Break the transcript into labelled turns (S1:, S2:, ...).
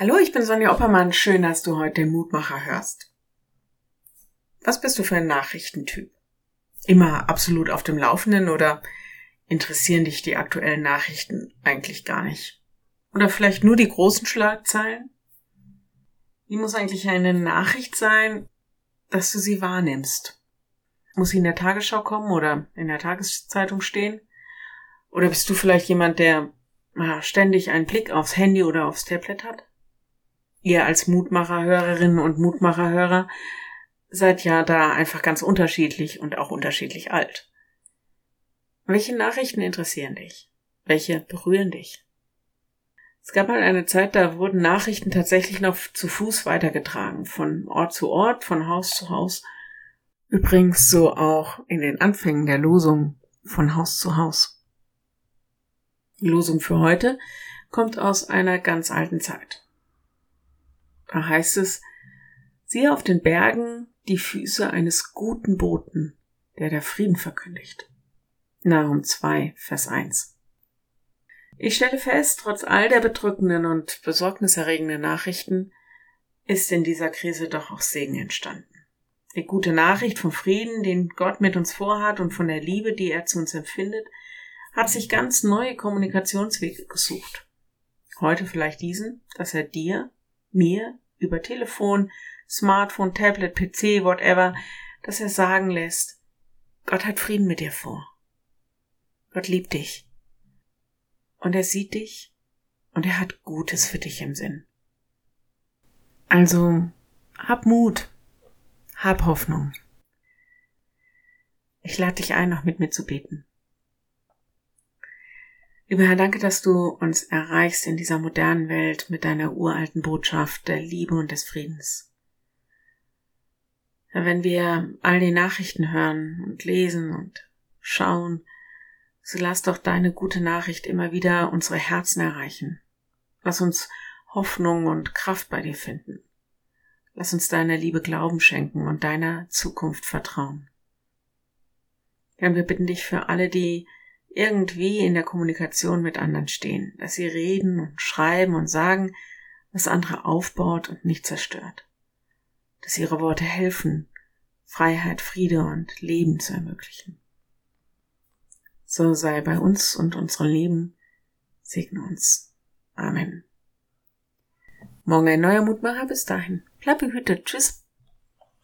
S1: Hallo, ich bin Sonja Oppermann. Schön, dass du heute den Mutmacher hörst. Was bist du für ein Nachrichtentyp? Immer absolut auf dem Laufenden oder interessieren dich die aktuellen Nachrichten eigentlich gar nicht? Oder vielleicht nur die großen Schlagzeilen? Wie muss eigentlich eine Nachricht sein, dass du sie wahrnimmst? Muss sie in der Tagesschau kommen oder in der Tageszeitung stehen? Oder bist du vielleicht jemand, der ständig einen Blick aufs Handy oder aufs Tablet hat? Ihr als Mutmacherhörerinnen und Mutmacherhörer seid ja da einfach ganz unterschiedlich und auch unterschiedlich alt. Welche Nachrichten interessieren dich? Welche berühren dich? Es gab mal eine Zeit, da wurden Nachrichten tatsächlich noch zu Fuß weitergetragen, von Ort zu Ort, von Haus zu Haus. Übrigens so auch in den Anfängen der Losung von Haus zu Haus. Die Losung für heute kommt aus einer ganz alten Zeit. Da heißt es, siehe auf den Bergen die Füße eines guten Boten, der der Frieden verkündigt. Nahum 2, Vers 1. Ich stelle fest, trotz all der bedrückenden und besorgniserregenden Nachrichten ist in dieser Krise doch auch Segen entstanden. Die gute Nachricht vom Frieden, den Gott mit uns vorhat und von der Liebe, die er zu uns empfindet, hat sich ganz neue Kommunikationswege gesucht. Heute vielleicht diesen, dass er dir mir über Telefon, Smartphone, Tablet, PC, whatever, dass er sagen lässt, Gott hat Frieden mit dir vor. Gott liebt dich. Und er sieht dich und er hat Gutes für dich im Sinn. Also, hab Mut, hab Hoffnung. Ich lade dich ein, noch mit mir zu beten. Lieber Herr, danke, dass du uns erreichst in dieser modernen Welt mit deiner uralten Botschaft der Liebe und des Friedens. Wenn wir all die Nachrichten hören und lesen und schauen, so lass doch deine gute Nachricht immer wieder unsere Herzen erreichen. Lass uns Hoffnung und Kraft bei dir finden. Lass uns deiner Liebe Glauben schenken und deiner Zukunft vertrauen. Herr, wir bitten dich für alle, die irgendwie in der Kommunikation mit anderen stehen, dass sie reden und schreiben und sagen, was andere aufbaut und nicht zerstört, dass ihre Worte helfen, Freiheit, Friede und Leben zu ermöglichen. So sei bei uns und unserem Leben, segne uns. Amen. Morgen ein neuer Mutmacher, bis dahin. Bleib behütet. Tschüss.